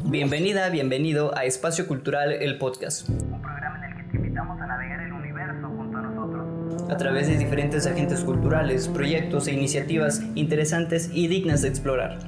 Bienvenida, bienvenido a Espacio Cultural, el podcast. Un programa en el que te invitamos a navegar el universo junto a nosotros. A través de diferentes agentes culturales, proyectos e iniciativas interesantes y dignas de explorar.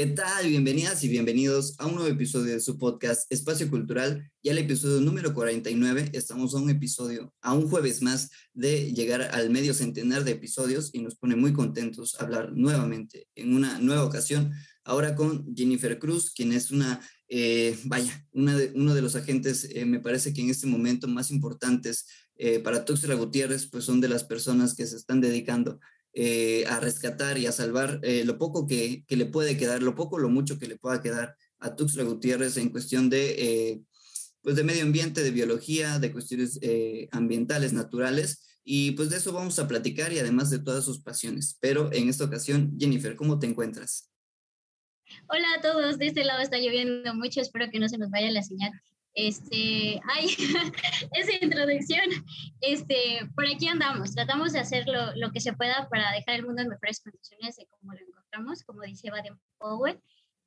¿Qué tal? Bienvenidas y bienvenidos a un nuevo episodio de su podcast Espacio Cultural. Ya el episodio número 49. Estamos a un episodio, a un jueves más de llegar al medio centenar de episodios y nos pone muy contentos hablar nuevamente en una nueva ocasión. Ahora con Jennifer Cruz, quien es una, eh, vaya, una de, uno de los agentes, eh, me parece que en este momento más importantes eh, para Tuxtla Gutiérrez, pues son de las personas que se están dedicando eh, a rescatar y a salvar eh, lo poco que, que, le puede quedar, lo poco, lo mucho que le pueda quedar a Tuxtla Gutiérrez en cuestión de, eh, pues de medio ambiente, de biología, de cuestiones ambientales, naturales. Y pues de eso vamos a platicar y además de todas sus pasiones. Pero en esta ocasión, Jennifer, ¿cómo te encuentras? Hola a todos, de este lado está lloviendo mucho, espero que no se nos vaya la señal. Este, ay, esa introducción. Este, por aquí andamos, tratamos de hacer lo, que se pueda para dejar el mundo en mejores condiciones de como lo encontramos, como dice Baden Powell,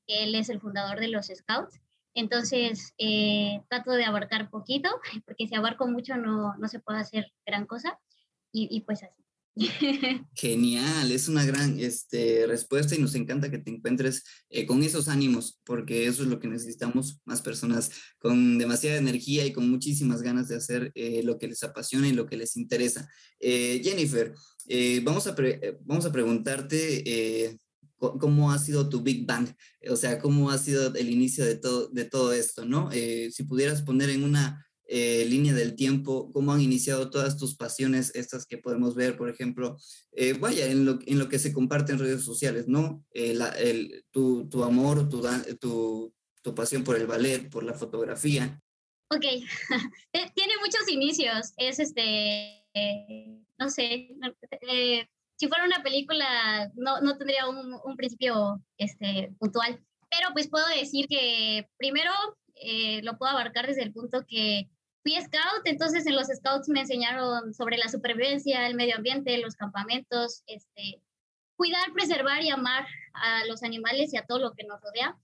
él es el fundador de los Scouts. Entonces, eh, trato de abarcar poquito, porque si abarco mucho no, no se puede hacer gran cosa, y pues así. Genial, es una gran este, respuesta y nos encanta que te encuentres eh, con esos ánimos, porque eso es lo que necesitamos, más personas con demasiada energía y con muchísimas ganas de hacer eh, lo que les apasiona y lo que les interesa. Eh, Jennifer, vamos, a vamos a preguntarte cómo ha sido tu Big Bang, o sea, cómo ha sido el inicio de todo, de todo esto, ¿no? si pudieras poner en una eh, línea del tiempo, cómo han iniciado todas tus pasiones, estas que podemos ver, por ejemplo, eh, vaya, en lo, en lo que se comparte en redes sociales, ¿no? Eh, el, tu, tu, amor, tu, tu, tu, pasión por el ballet, por la fotografía. Ok, tiene muchos inicios, es este, no sé, si fuera una película no, no tendría un, un, principio este, puntual, pero pues puedo decir que primero eh, lo puedo abarcar desde el punto que fui scout, entonces en los scouts me enseñaron sobre la supervivencia, el medio ambiente, los campamentos, este, cuidar, preservar y amar a los animales y a todo lo que nos rodea.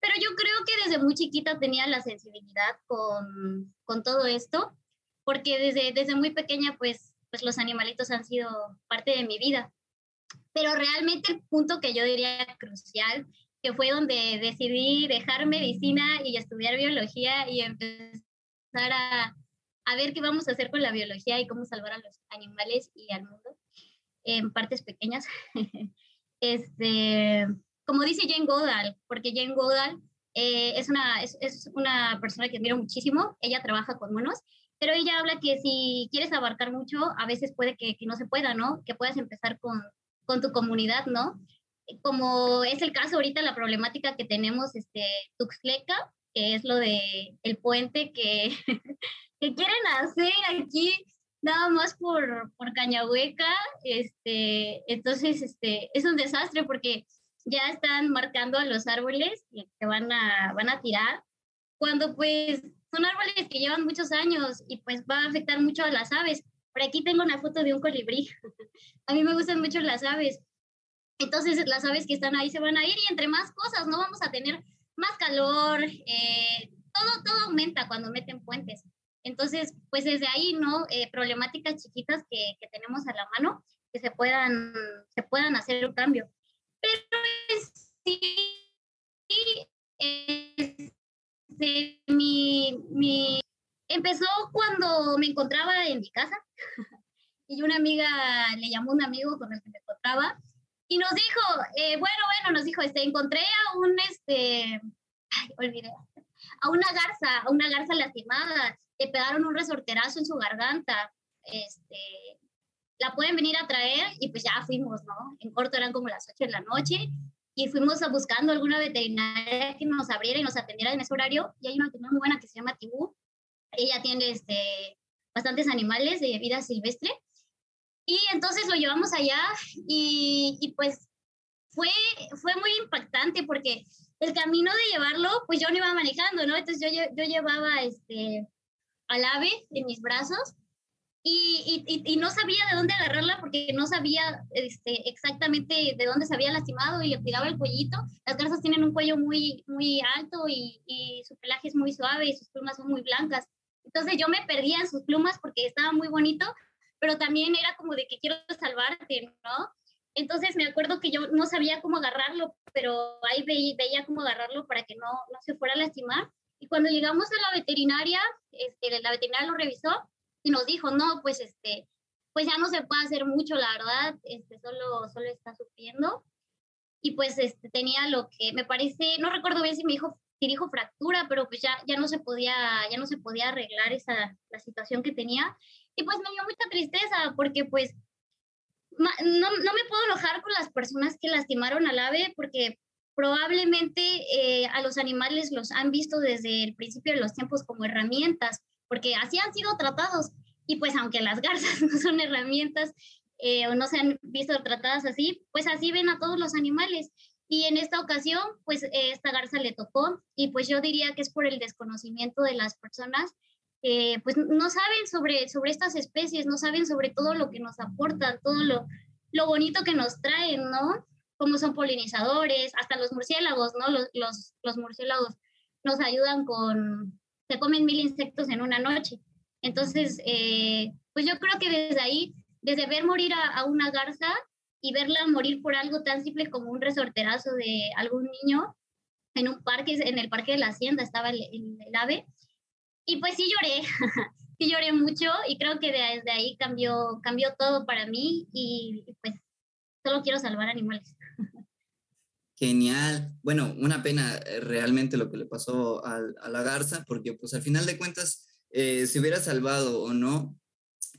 Pero yo creo que desde muy chiquita tenía la sensibilidad con, con todo esto, porque desde, desde muy pequeña pues, pues los animalitos han sido parte de mi vida. Pero realmente el punto que yo diría crucial que fue donde decidí dejar medicina y estudiar biología y empezar a, a, ver qué vamos a hacer con la biología y cómo salvar a los animales y al mundo en partes pequeñas. este, como dice Jane Goodall, porque Jane Goodall eh, es, una, es, es, una persona que admiro muchísimo, ella trabaja con monos, pero ella habla que si quieres abarcar mucho, a veces puede que, que no se pueda, ¿no? Que puedas empezar con, con tu comunidad, ¿no? como es el caso ahorita, la problemática que tenemos, este, Tuxleca, que es lo de el puente que, que quieren hacer aquí nada más por, por Cañahueca, este, entonces, este, es un desastre porque ya están marcando a los árboles que van a, van a tirar, cuando pues son árboles que llevan muchos años y pues va a afectar mucho a las aves. Por aquí tengo una foto de un colibrí. a mí me gustan mucho las aves entonces las aves que están ahí se van a ir y entre más cosas, ¿no? Vamos a tener más calor, eh, todo, todo aumenta cuando meten puentes. Entonces, pues desde ahí, ¿no? Eh, problemáticas chiquitas que, que, tenemos a la mano, que se puedan, se puedan hacer un cambio. Pero sí, este, mi, mi, empezó cuando me encontraba en mi casa y una amiga le llamó un amigo con el que me encontraba y nos dijo, eh, bueno, bueno, nos dijo, este, encontré a un, este, ay, olvidé, a una garza, a una garza lastimada, le pegaron un resorterazo en su garganta, este, la pueden venir a traer y pues ya fuimos, ¿no? En corto eran como las 8 de la noche y fuimos buscando alguna veterinaria que nos abriera y nos atendiera en ese horario y hay una veterinaria muy buena que se llama Tibú, ella tiene este, bastantes animales de vida silvestre y entonces lo llevamos allá y, pues fue, fue muy impactante porque el camino de llevarlo, pues yo no iba manejando, ¿no? Entonces yo, yo llevaba este, al ave en mis brazos y, y, y, no sabía de dónde agarrarla porque no sabía este, exactamente de dónde se había lastimado y le tiraba el cuellito. Las garzas tienen un cuello muy, muy alto y, y, su pelaje es muy suave y sus plumas son muy blancas. Entonces yo me perdía en sus plumas porque estaba muy bonito, pero también era como de que quiero salvarte, ¿no? Entonces me acuerdo que yo no sabía cómo agarrarlo, pero ahí veía, cómo agarrarlo para que no, no se fuera a lastimar. Y cuando llegamos a la veterinaria, este, la veterinaria lo revisó y nos dijo, no, pues este, pues ya no se puede hacer mucho, la verdad, este, solo, solo está sufriendo. Y pues este, tenía lo que me parece, no recuerdo bien si me dijo, si dijo fractura, pero pues ya, ya no se podía, ya no se podía arreglar esa, la situación que tenía. Y pues me dio mucha tristeza porque pues no, no me puedo enojar con las personas que lastimaron al ave porque probablemente eh, a los animales los han visto desde el principio de los tiempos como herramientas porque así han sido tratados. Y pues aunque las garzas no son herramientas eh, o no se han visto tratadas así, pues así ven a todos los animales. Y en esta ocasión, pues esta garza le tocó y pues yo diría que es por el desconocimiento de las personas que pues no saben sobre, sobre estas especies, no saben sobre todo lo que nos aportan, todo lo, lo bonito que nos traen, ¿no? Como son polinizadores, hasta los murciélagos, ¿no? Los, los, los murciélagos nos ayudan con, se comen mil insectos en una noche. Entonces, eh, pues yo creo que desde ahí, desde ver morir a, una garza y verla morir por algo tan simple como un resorterazo de algún niño en un parque, en el parque de la hacienda estaba el, el, ave, y pues sí lloré, sí lloré mucho y creo que desde ahí cambió, cambió todo para mí y pues solo quiero salvar animales. Genial. Bueno, una pena eh, realmente lo que le pasó a, la garza, porque pues al final de cuentas, eh, si hubiera salvado o no,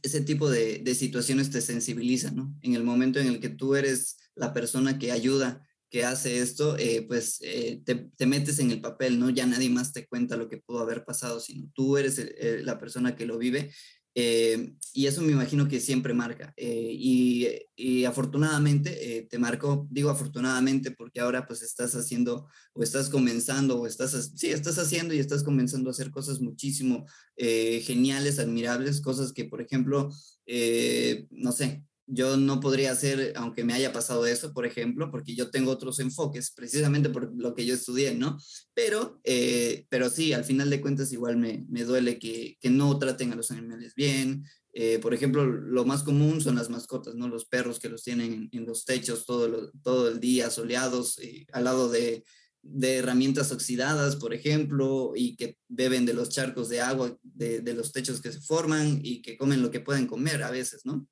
ese tipo de, situaciones te sensibiliza, ¿no? En el momento en el que tú eres la persona que ayuda, que hace esto, eh, pues te, te, metes en el papel, ¿no? Ya nadie más te cuenta lo que pudo haber pasado, sino tú eres la persona que lo vive eh, y eso me imagino que siempre marca. Eh, y, y, afortunadamente eh, te marcó, digo afortunadamente porque ahora pues estás haciendo o estás comenzando o estás, sí, estás haciendo y estás comenzando a hacer cosas muchísimo geniales, admirables, cosas que por ejemplo, no sé, yo no podría hacer, aunque me haya pasado eso, por ejemplo, porque yo tengo otros enfoques, precisamente por lo que yo estudié, ¿no? Pero, eh, pero sí, al final de cuentas igual me, me duele que, que, no traten a los animales bien. Eh, por ejemplo, lo más común son las mascotas, ¿no? Los perros que los tienen en, los techos todo, todo el día, soleados, eh, al lado de, de herramientas oxidadas, por ejemplo, y que beben de los charcos de agua de, de los techos que se forman y que comen lo que pueden comer a veces, ¿no?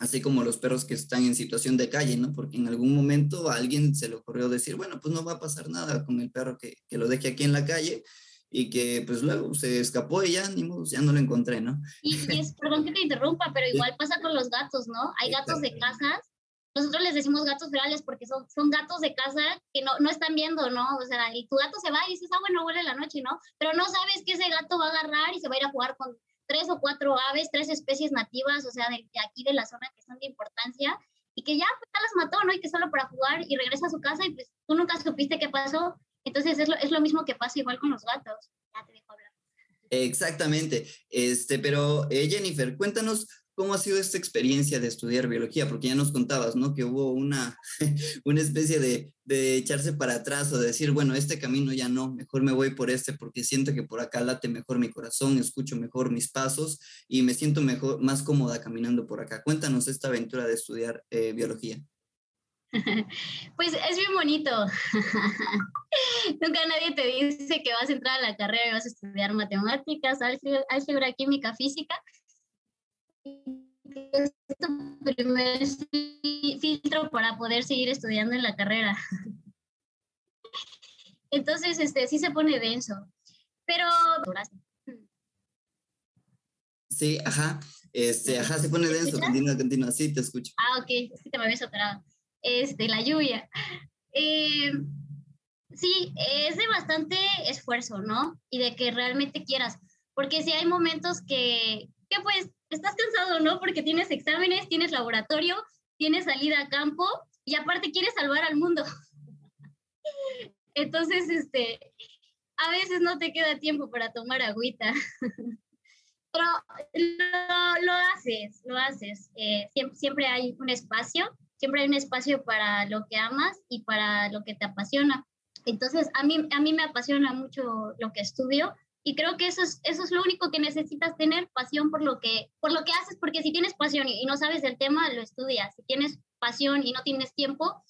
Así como los perros que están en situación de calle, ¿no? Porque en algún momento a alguien se le ocurrió decir, bueno, pues no va a pasar nada con el perro que, que lo deje aquí en la calle y que pues luego se escapó y ya, ni modo, ya no lo encontré, ¿no? Y, es, perdón que te interrumpa, pero igual pasa con los gatos, ¿no? Hay gatos de casas, nosotros les decimos gatos ferales porque son, son gatos de casa que no, no están viendo, ¿no? O sea, y tu gato se va y dices, ah, bueno, huele la noche, ¿no? Pero no sabes que ese gato va a agarrar y se va a ir a jugar con tres o cuatro aves, tres especies nativas, o sea, de, aquí de la zona que son de importancia, y que ya, pues, ya las mató, ¿no? Y que solo para jugar y regresa a su casa y pues tú nunca supiste qué pasó. Entonces es lo, es lo mismo que pasa igual con los gatos. Ya te dejo hablar. Exactamente. Este, pero eh, Jennifer, cuéntanos ¿Cómo ha sido esta experiencia de estudiar biología? Porque ya nos contabas, ¿no? Que hubo una, una especie de, de, echarse para atrás o de decir, bueno, este camino ya no, mejor me voy por este porque siento que por acá late mejor mi corazón, escucho mejor mis pasos y me siento mejor, más cómoda caminando por acá. Cuéntanos esta aventura de estudiar eh, biología. Pues es bien bonito. Nunca nadie te dice que vas a entrar a la carrera y vas a estudiar matemáticas, álgebra, química, física es tu primer filtro para poder seguir estudiando en la carrera. Entonces, este, sí se pone denso, pero... Sí, ajá, este, ajá, se pone denso, continúa, continúa, sí, te escucho. Ah, ok, es que te me habías operado. Este, la lluvia. Eh, sí, es de bastante esfuerzo, ¿no? Y de que realmente quieras, porque si hay momentos que, que pues estás cansado, ¿no? Porque tienes exámenes, tienes laboratorio, tienes salida a campo y aparte quieres salvar al mundo. Entonces, este, a veces no te queda tiempo para tomar agüita. pero lo, haces, lo haces. Eh, siempre, siempre hay un espacio, siempre hay un espacio para lo que amas y para lo que te apasiona. Entonces, a mí, a mí me apasiona mucho lo que estudio y creo que eso es, eso es lo único que necesitas tener, pasión por lo que, por lo que haces, porque si tienes pasión y, no sabes del tema, lo estudias. Si tienes pasión y no tienes tiempo,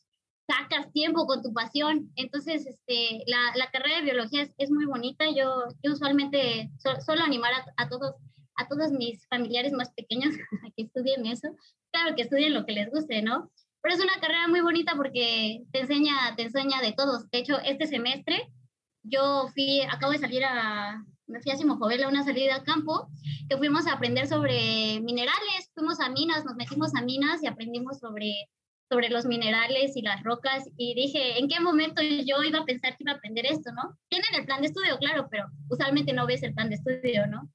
sacas tiempo con tu pasión. Entonces, este, la, la carrera de biología es, es, muy bonita. Yo, yo usualmente suelo animar a, a, todos, a todos mis familiares más pequeños a que estudien eso. Claro, que estudien lo que les guste, ¿no? Pero es una carrera muy bonita porque te enseña, te enseña de todos. De hecho, este semestre yo fui, acabo de salir a, me fui a Simojovela a una salida a campo, que fuimos a aprender sobre minerales, fuimos a minas, nos metimos a minas y aprendimos sobre, sobre los minerales y las rocas y dije, ¿en qué momento yo iba a pensar que iba a aprender esto, no? Tienen el plan de estudio, claro, pero usualmente no ves el plan de estudio, ¿no?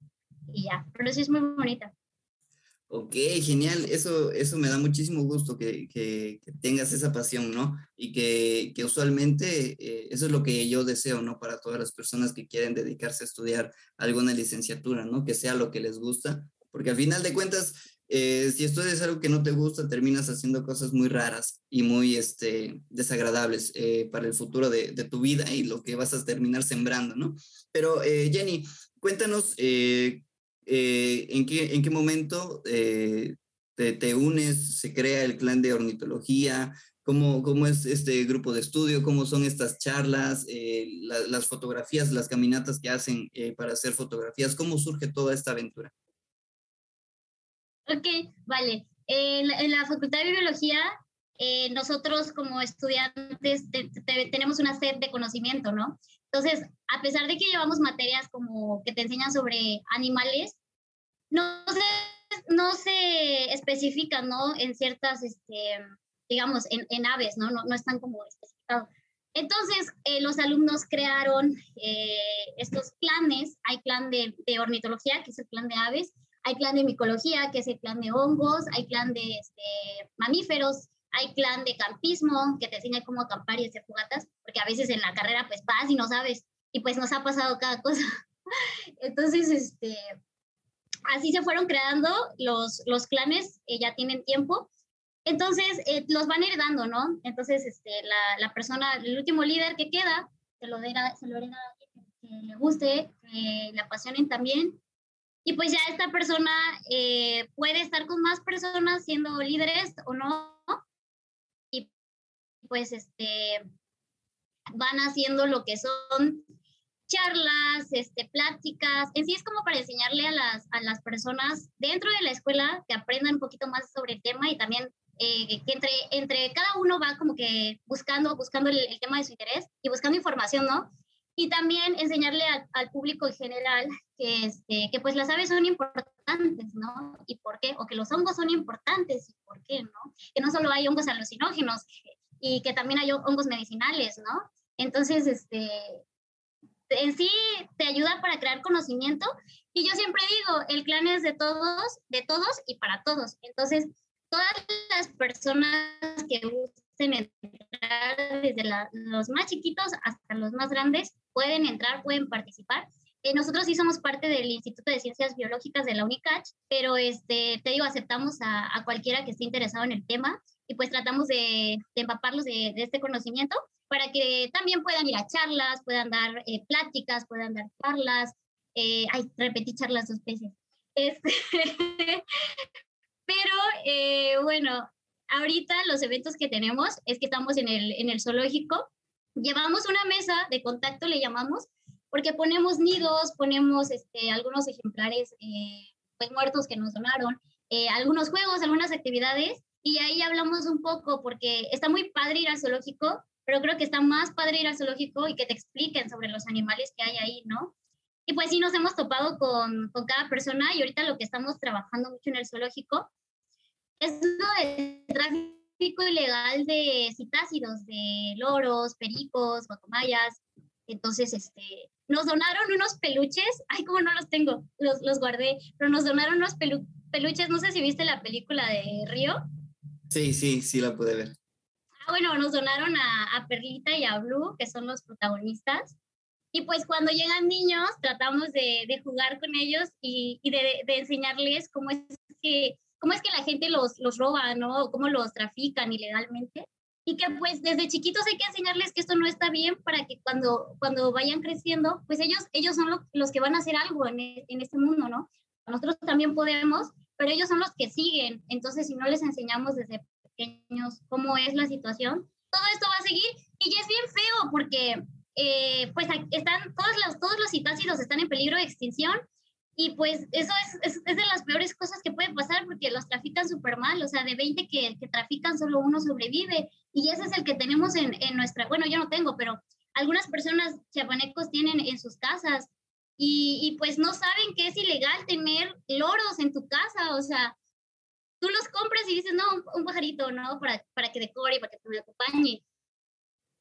Y ya, pero sí es muy bonita. Ok, genial. Eso, eso me da muchísimo gusto que, que, tengas esa pasión, ¿no? Y que, que usualmente eh, eso es lo que yo deseo, ¿no? Para todas las personas que quieren dedicarse a estudiar alguna licenciatura, ¿no? Que sea lo que les gusta, porque al final de cuentas, eh, si estudias algo que no te gusta, terminas haciendo cosas muy raras y muy este, desagradables eh, para el futuro de, de, tu vida y lo que vas a terminar sembrando, ¿no? Pero Jenny, cuéntanos eh, ¿en, qué, ¿en qué momento eh, te, te, unes, se crea el clan de ornitología? ¿Cómo, cómo es este grupo de estudio? ¿Cómo son estas charlas? Eh, las fotografías, las caminatas que hacen para hacer fotografías. ¿Cómo surge toda esta aventura? Ok, vale. en la Facultad de Biología nosotros como estudiantes tenemos una sed de conocimiento, ¿no? Entonces, a pesar de que llevamos materias como que te enseñan sobre animales, no se, no se especifican, ¿no? En ciertas, este, digamos, en, en aves, ¿no? ¿no? No están como especificados. Entonces, eh, los alumnos crearon eh, estos planes. Hay plan de, de, ornitología, que es el plan de aves. Hay plan de micología, que es el plan de hongos. Hay plan de este, mamíferos, hay clan de campismo que te enseña cómo acampar y hacer jugatas, porque a veces en la carrera pues vas y no sabes, y pues nos ha pasado cada cosa. Entonces, este, así se fueron creando los, los clanes, eh, ya tienen tiempo. Entonces, eh, los van heredando, ¿no? Entonces, este, la, la, persona, el último líder que queda, se lo hereda, se lo hereda que, le guste, que le apasionen también. Y pues ya esta persona eh, puede estar con más personas siendo líderes o no, pues este, van haciendo lo que son charlas, este, pláticas, en sí es como para enseñarle a las, a las personas dentro de la escuela que aprendan un poquito más sobre el tema y también eh, que entre, entre cada uno va como que buscando, buscando el, tema de su interés y buscando información, ¿no? Y también enseñarle al público en general que, este, que pues las aves son importantes, ¿no? ¿Y por qué? O que los hongos son importantes, ¿y por qué, no? Que no solo hay hongos alucinógenos, y que también hay hongos medicinales, ¿no? Entonces, este, en sí te ayuda para crear conocimiento y yo siempre digo, el clan es de todos, de todos y para todos. Entonces, todas las personas que gusten entrar, desde los más chiquitos hasta los más grandes, pueden entrar, pueden participar. Eh, nosotros sí somos parte del Instituto de Ciencias Biológicas de la UNICACH, pero este, te digo, aceptamos a, a cualquiera que esté interesado en el tema y pues tratamos de, de empaparlos de, de, este conocimiento para que también puedan ir a charlas, puedan dar eh, pláticas, puedan dar charlas. Eh, ay, repetí charlas dos veces. Este, pero eh, bueno, ahorita los eventos que tenemos es que estamos en el, en el zoológico. Llevamos una mesa de contacto, le llamamos, porque ponemos nidos, ponemos este, algunos ejemplares eh, pues muertos que nos donaron, eh, algunos juegos, algunas actividades y ahí hablamos un poco, porque está muy padre ir al zoológico, pero creo que está más padre ir al zoológico y que te expliquen sobre los animales que hay ahí, ¿no? Y pues sí, nos hemos topado con, con cada persona y ahorita lo que estamos trabajando mucho en el zoológico es lo de tráfico ilegal de citácidos, de loros, pericos, guacamayas. Entonces, este, nos donaron unos peluches, ay, como no los tengo, los, los guardé, pero nos donaron unos peluches, no sé si viste la película de Río, Sí, sí, sí la pude ver. Ah, bueno, nos donaron a, a, Perlita y a Blue, que son los protagonistas. Y pues cuando llegan niños, tratamos de, de jugar con ellos y, y de, de, enseñarles cómo es que, cómo es que la gente los, los roba, ¿no? Cómo los trafican ilegalmente. Y que pues desde chiquitos hay que enseñarles que esto no está bien para que cuando, cuando vayan creciendo, pues ellos, ellos son los que van a hacer algo en, en este mundo, ¿no? Nosotros también podemos, pero ellos son los que siguen. Entonces, si no les enseñamos desde pequeños cómo es la situación, todo esto va a seguir. Y ya es bien feo porque eh, pues están todos los, todos los citácidos están en peligro de extinción y pues eso es, es, de las peores cosas que puede pasar porque los trafican súper mal, o sea, de 20 que, que, trafican solo uno sobrevive. Y ese es el que tenemos en, en, nuestra, bueno, yo no tengo, pero algunas personas chapanecos tienen en sus casas y, y pues no saben que es ilegal tener loros en tu casa, o sea, tú los compras y dices, no, un, pajarito, ¿no? Para, para que decore, para que me acompañe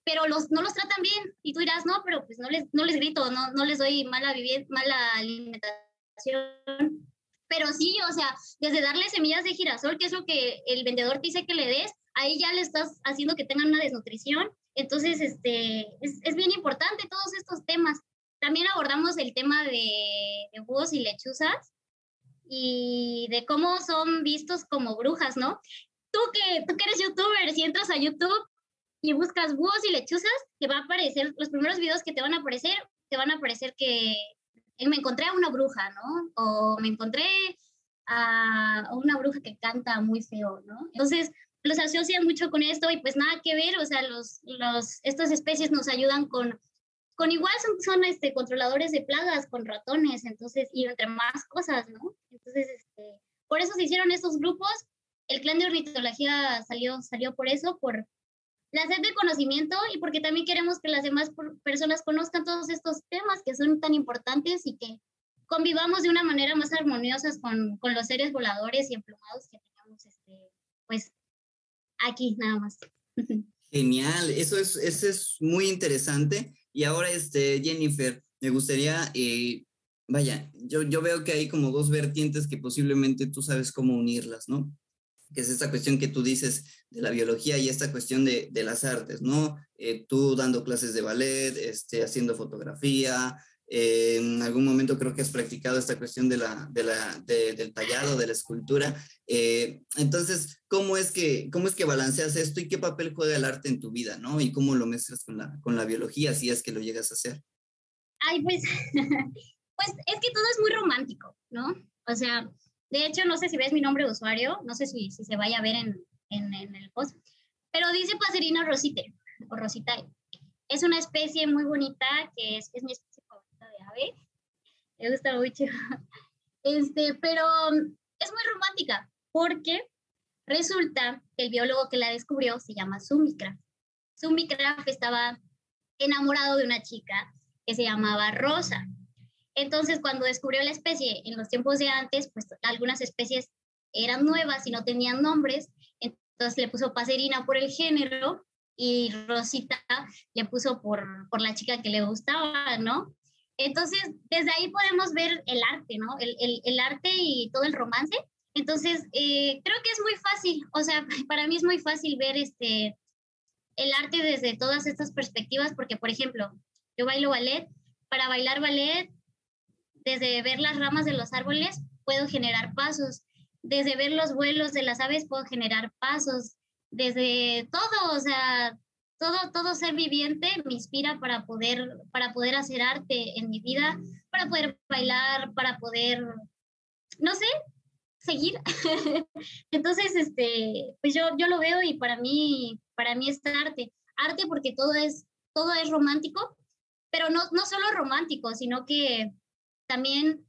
pero los, no los tratan bien. Y tú dirás, no, pero pues no les, no les grito, no, no les doy mala, mala alimentación. Pero sí, o sea, desde darle semillas de girasol, que es lo que el vendedor te dice que le des, ahí ya le estás haciendo que tengan una desnutrición. Entonces, este, es, es bien importante todos estos temas. También abordamos el tema de, de búhos y lechuzas y de cómo son vistos como brujas, ¿no? Tú que, tú que eres youtuber, si entras a YouTube, y buscas búhos y lechuzas, te va a aparecer, los primeros videos que te van a aparecer, te van a aparecer que eh, me encontré a una bruja, ¿no? O me encontré a una bruja que canta muy feo, ¿no? Entonces, los asocian mucho con esto y pues nada que ver, o sea, los, los, estas especies nos ayudan con, con igual son, son este, controladores de plagas, con ratones, entonces, y entre más cosas, ¿no? Entonces, este, por eso se hicieron estos grupos. El clan de ornitología salió, salió por eso, por la sed de conocimiento y porque también queremos que las demás personas conozcan todos estos temas que son tan importantes y que convivamos de una manera más armoniosa con, con los seres voladores y emplumados que tenemos este, pues aquí nada más. Genial, eso es, eso es muy interesante. Y ahora, este, Jennifer, me gustaría, eh, vaya, yo, yo veo que hay como dos vertientes que posiblemente tú sabes cómo unirlas, ¿no? que es esta cuestión que tú dices de la biología y esta cuestión de, de las artes, ¿no? Eh, tú dando clases de ballet, este, haciendo fotografía, eh, en algún momento creo que has practicado esta cuestión de la, de la, del tallado, de la escultura. Eh, entonces, ¿cómo es, que, ¿cómo es que balanceas esto y qué papel juega el arte en tu vida, ¿no? Y cómo lo mezclas con la, con la biología, si es que lo llegas a hacer. Ay, pues, pues es que todo es muy romántico, ¿no? O sea, de hecho, no sé si ves mi nombre de usuario, no sé si, si se vaya a ver en, en, en el post, pero dice Pacerina rosite o rositae. Es una especie muy bonita que es, es mi especie Me gusta mucho. Este, pero es muy romántica porque resulta que el biólogo que la descubrió se llama Sumikra. Sumikra estaba enamorado de una chica que se llamaba Rosa. Entonces, cuando descubrió la especie en los tiempos de antes, pues algunas especies eran nuevas y no tenían nombres, entonces le puso Pacerina por el género y Rosita le puso por, por la chica que le gustaba, ¿no? Entonces, desde ahí podemos ver el arte, ¿no? El, el, el arte y todo el romance. Entonces, eh, creo que es muy fácil, o sea, para mí es muy fácil ver este, el arte desde todas estas perspectivas, porque, por ejemplo, yo bailo ballet, para bailar ballet desde ver las ramas de los árboles puedo generar pasos, desde ver los vuelos de las aves puedo generar pasos, desde todo, o sea, todo, todo ser viviente me inspira para poder, para poder hacer arte en mi vida, para poder bailar, para poder, no sé, seguir. Entonces, este, pues yo, yo lo veo y para mí, para mí es arte. Arte porque todo es, todo es romántico, pero no, no solo romántico, sino que también,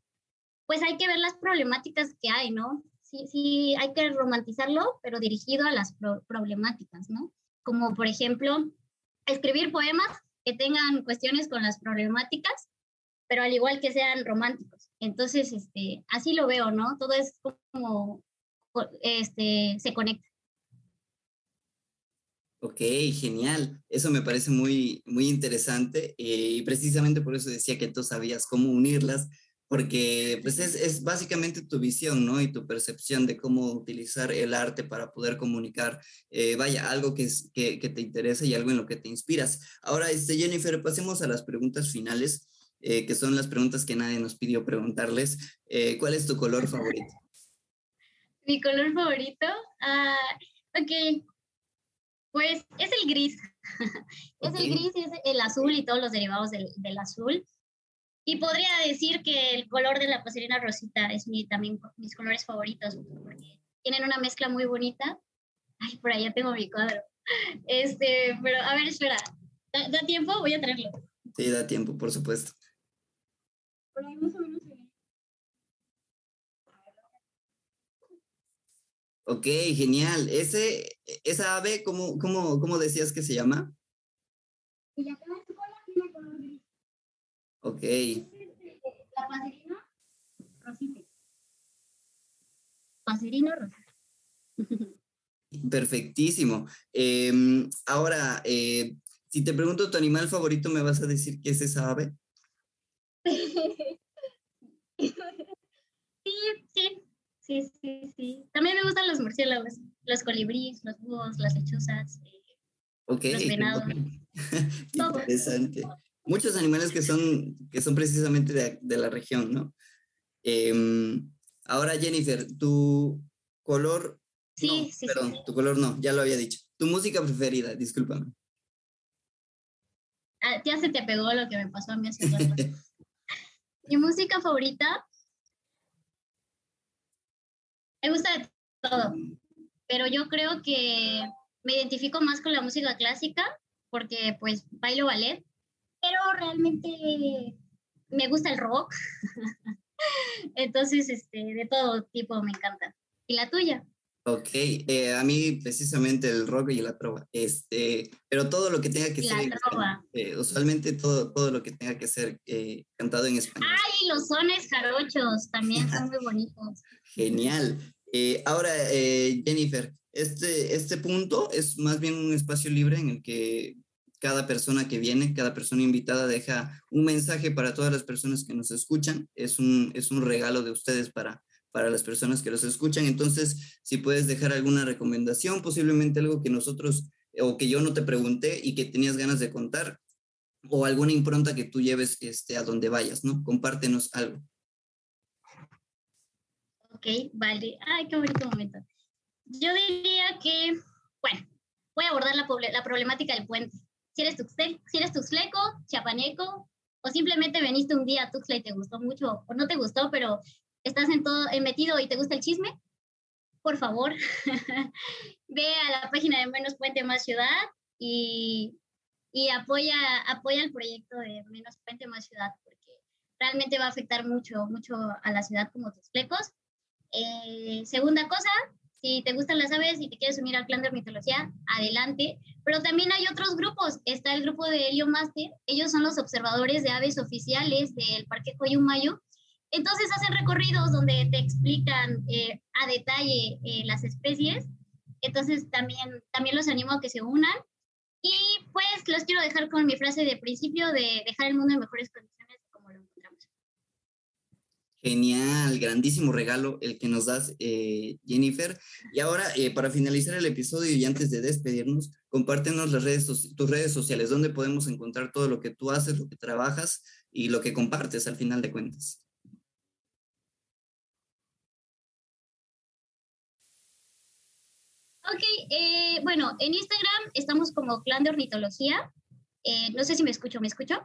pues hay que ver las problemáticas que hay, ¿no? Sí, sí, hay que romantizarlo, pero dirigido a las problemáticas, ¿no? Como por ejemplo, escribir poemas que tengan cuestiones con las problemáticas, pero al igual que sean románticos. Entonces, este, así lo veo, ¿no? Todo es como, este, se conecta. Ok, genial. Eso me parece muy, muy interesante eh, y precisamente por eso decía que tú sabías cómo unirlas, porque pues es, es, básicamente tu visión, ¿no? Y tu percepción de cómo utilizar el arte para poder comunicar, eh, vaya, algo que, es, que, que, te interesa y algo en lo que te inspiras. Ahora, este, Jennifer, pasemos a las preguntas finales, eh, que son las preguntas que nadie nos pidió preguntarles. Eh, ¿Cuál es tu color favorito? Mi color favorito, uh, ok, pues es el gris. es okay. el gris, es el azul y todos los derivados del, del azul. Y podría decir que el color de la pasarina rosita es mi, también mis colores favoritos, porque tienen una mezcla muy bonita. Ay, por allá tengo mi cuadro. Este, pero a ver, espera. ¿Da, da tiempo? Voy a traerlo. Sí, da tiempo, por supuesto. Por ahí más o menos Ok, genial. Ese, esa ave, ¿cómo, cómo, cómo decías que se llama? Y acá en su cola tiene color gris. Ok. La paserina rosita. Paserina rosita. Perfectísimo. Eh, ahora, eh, si te pregunto tu animal favorito, ¿me vas a decir qué es esa ave? sí, sí, sí, sí, sí. También me gustan los murciélagos, los colibríes, los búhos, las lechuzas, eh, okay. los venados. Interesante. Muchos animales que son, que son precisamente de, de la región, ¿no? Eh, ahora, Jennifer, tu color... Sí, no, sí, perdón, sí. tu color no, ya lo había dicho. Tu música preferida, discúlpame. Ah, ya se te pegó lo que me pasó a mí hace rato. Mi música favorita. Me gusta de todo, pero yo creo que me identifico más con la música clásica porque pues bailo ballet, pero realmente me gusta el rock. Entonces, este, de todo tipo me encanta. ¿Y la tuya? Ok, eh, a mí precisamente el rock y la trova, este, pero todo lo que tenga que la ser, trova. eh, usualmente todo, todo lo que tenga que ser eh, cantado en español. Ay, los sones jarochos también son muy bonitos. Genial. Eh, ahora, eh, Jennifer, este, este punto es más bien un espacio libre en el que cada persona que viene, cada persona invitada deja un mensaje para todas las personas que nos escuchan. Es un, es un regalo de ustedes para, para las personas que los escuchan. Entonces, si puedes dejar alguna recomendación, posiblemente algo que nosotros o que yo no te pregunté y que tenías ganas de contar, o alguna impronta que tú lleves este, a donde vayas, ¿no? Compártenos algo. Ok, vale. Ay, qué bonito momento. Yo diría que, bueno, voy a abordar la, la problemática del puente. Si eres, tuxte, si eres tuxleco, chapaneco, o simplemente veniste un día a Tuxtla y te gustó mucho, o no te gustó, pero estás en todo metido y te gusta el chisme, por favor, ve a la página de Menos Puente Más Ciudad y, y apoya, apoya el proyecto de Menos Puente Más Ciudad, porque realmente va a afectar mucho, mucho a la ciudad como tuxtlecos. Eh, segunda cosa, si te gustan las aves y te quieres unir al clan de ornitología, adelante. Pero también hay otros grupos. Está el grupo de Helio Master. Ellos son los observadores de aves oficiales del Parque Coyumayo. Entonces hacen recorridos donde te explican eh, a detalle eh, las especies. Entonces también, también los animo a que se unan. Y pues los quiero dejar con mi frase de principio de dejar el mundo en mejores condiciones. Genial, grandísimo regalo el que nos das, eh, Jennifer. Y ahora, eh, para finalizar el episodio y antes de despedirnos, compártenos las redes, tus redes sociales, donde podemos encontrar todo lo que tú haces, lo que trabajas y lo que compartes al final de cuentas. Ok, eh, bueno, en Instagram estamos como Clan de Ornitología. No sé si me escucho, ¿me escucho?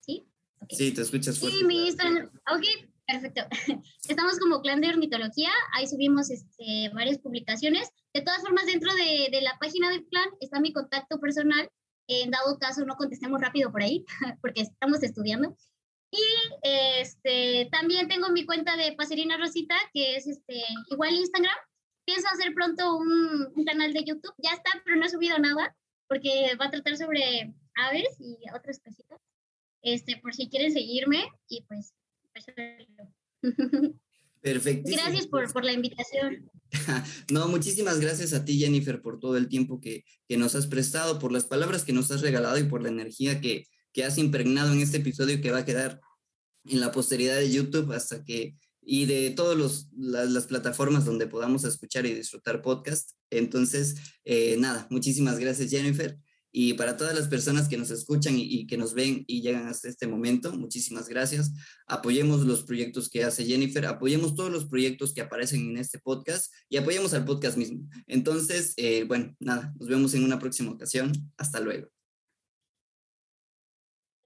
¿Sí? Okay. Sí, te escuchas fuerte. Sí, mi Instagram, ok, perfecto. Estamos como Clan de Ornitología, ahí subimos este, varias publicaciones. De todas formas, dentro de, de la página del clan está mi contacto personal. En dado caso, no contestemos rápido por ahí, porque estamos estudiando. Y este, también tengo mi cuenta de Paserina Rosita, que es este, igual Instagram, pienso hacer pronto un, canal de YouTube. Ya está, pero no he subido nada porque va a tratar sobre aves y otras cositas. Este, por si quieren seguirme y pues. Pues Perfecto. Gracias por, por la invitación. no, muchísimas gracias a ti, Jennifer, por todo el tiempo que, que nos has prestado, por las palabras que nos has regalado y por la energía que, que has impregnado en este episodio que va a quedar en la posteridad de YouTube hasta que y de todas las plataformas donde podamos escuchar y disfrutar podcast. Entonces, eh, nada, muchísimas gracias Jennifer. Y para todas las personas que nos escuchan y, que nos ven y llegan hasta este momento, muchísimas gracias. Apoyemos los proyectos que hace Jennifer, apoyemos todos los proyectos que aparecen en este podcast y apoyemos al podcast mismo. Entonces, eh, bueno, nada, nos vemos en una próxima ocasión. Hasta luego.